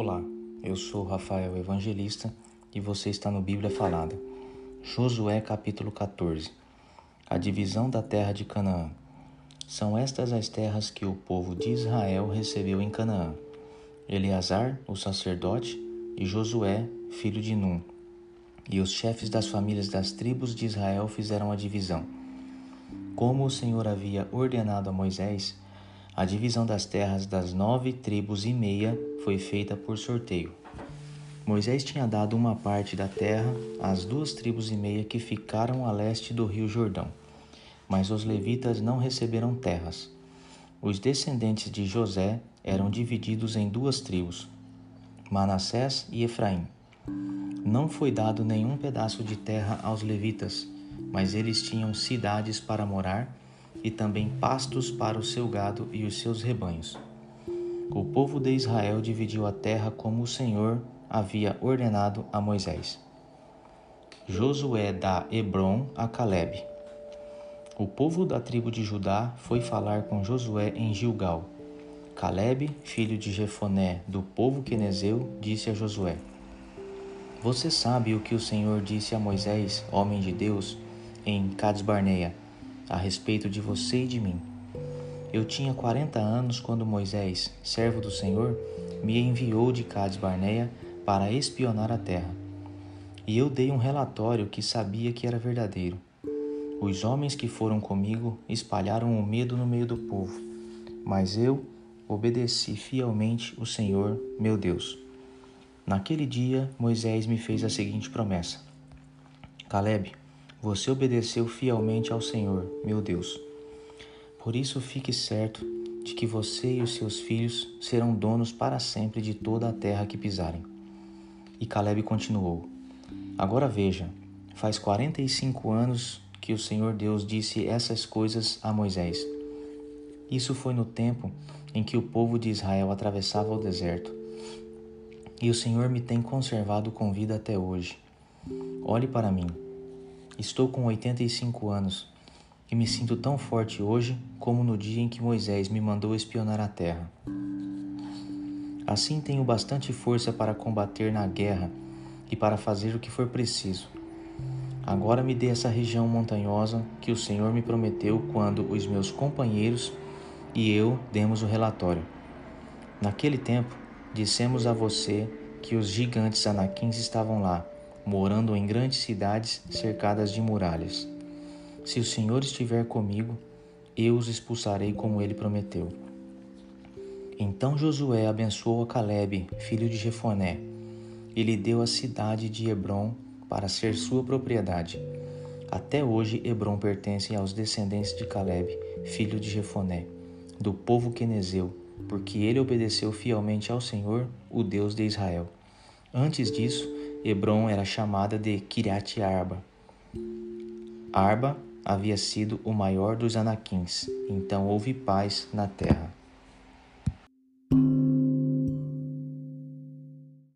Olá, eu sou Rafael Evangelista e você está no Bíblia Falada. Josué capítulo 14 A divisão da terra de Canaã. São estas as terras que o povo de Israel recebeu em Canaã: Eleazar, o sacerdote, e Josué, filho de Num. E os chefes das famílias das tribos de Israel fizeram a divisão. Como o Senhor havia ordenado a Moisés, a divisão das terras das nove tribos e meia foi feita por sorteio. Moisés tinha dado uma parte da terra às duas tribos e meia que ficaram a leste do rio Jordão, mas os levitas não receberam terras. Os descendentes de José eram divididos em duas tribos, Manassés e Efraim. Não foi dado nenhum pedaço de terra aos levitas, mas eles tinham cidades para morar e também pastos para o seu gado e os seus rebanhos. O povo de Israel dividiu a terra como o Senhor havia ordenado a Moisés. Josué dá Hebron a Caleb. O povo da tribo de Judá foi falar com Josué em Gilgal. Caleb, filho de Jefoné, do povo quenezeu, disse a Josué: Você sabe o que o Senhor disse a Moisés, homem de Deus, em Cades Barneia? A respeito de você e de mim. Eu tinha quarenta anos quando Moisés, servo do Senhor, me enviou de Cades Barneia para espionar a terra. E eu dei um relatório que sabia que era verdadeiro. Os homens que foram comigo espalharam o medo no meio do povo, mas eu obedeci fielmente o Senhor, meu Deus. Naquele dia, Moisés me fez a seguinte promessa: Caleb, você obedeceu fielmente ao Senhor, meu Deus. Por isso fique certo de que você e os seus filhos serão donos para sempre de toda a terra que pisarem. E Caleb continuou: Agora veja, faz quarenta e cinco anos que o Senhor Deus disse essas coisas a Moisés. Isso foi no tempo em que o povo de Israel atravessava o deserto. E o Senhor me tem conservado com vida até hoje. Olhe para mim Estou com 85 anos e me sinto tão forte hoje como no dia em que Moisés me mandou espionar a terra. Assim tenho bastante força para combater na guerra e para fazer o que for preciso. Agora me dê essa região montanhosa que o Senhor me prometeu quando os meus companheiros e eu demos o relatório. Naquele tempo, dissemos a você que os gigantes anaquins estavam lá morando em grandes cidades cercadas de muralhas. Se o Senhor estiver comigo, eu os expulsarei como ele prometeu. Então Josué abençoou a Caleb, filho de Jefoné, e lhe deu a cidade de Hebron para ser sua propriedade. Até hoje Hebron pertence aos descendentes de Caleb, filho de Jefoné, do povo quenezeu, porque ele obedeceu fielmente ao Senhor, o Deus de Israel. Antes disso, Hebron era chamada de Kiriat Arba. Arba havia sido o maior dos anaquins, então houve paz na terra.